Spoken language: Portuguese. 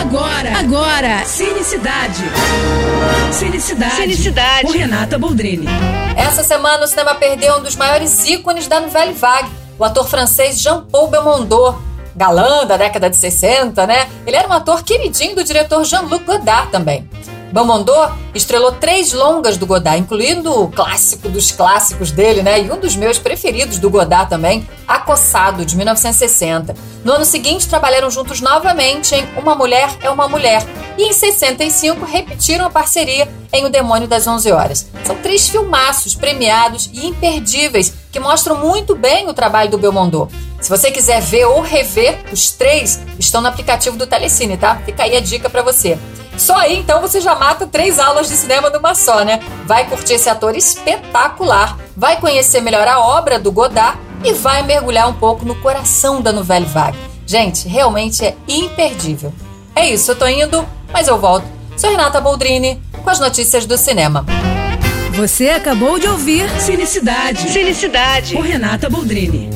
Agora, agora, Cinecidade. Cinecidade. Cinecidade. Com Renata Boldrini. Essa semana o cinema perdeu um dos maiores ícones da Nouvelle Vague, o ator francês Jean-Paul Belmondo. Galã da década de 60, né? Ele era um ator queridinho do diretor Jean-Luc Godard também. Belmondo estrelou três longas do Godard, incluindo o clássico dos clássicos dele, né? E um dos meus preferidos do Godard também, Acossado, de 1960. No ano seguinte, trabalharam juntos novamente em Uma Mulher é uma Mulher. E em 65, repetiram a parceria em O Demônio das 11 Horas. São três filmaços premiados e imperdíveis que mostram muito bem o trabalho do Belmondo. Se você quiser ver ou rever, os três estão no aplicativo do Telecine, tá? Fica aí a dica para você. Só aí então você já mata três aulas de cinema numa só, né? Vai curtir esse ator espetacular, vai conhecer melhor a obra do Godard e vai mergulhar um pouco no coração da Nouvelle Vague. Gente, realmente é imperdível. É isso, eu tô indo, mas eu volto. Sou Renata Boldrini com as notícias do cinema. Você acabou de ouvir Cinecidade. Cinecidade. Com Renata Boldrini.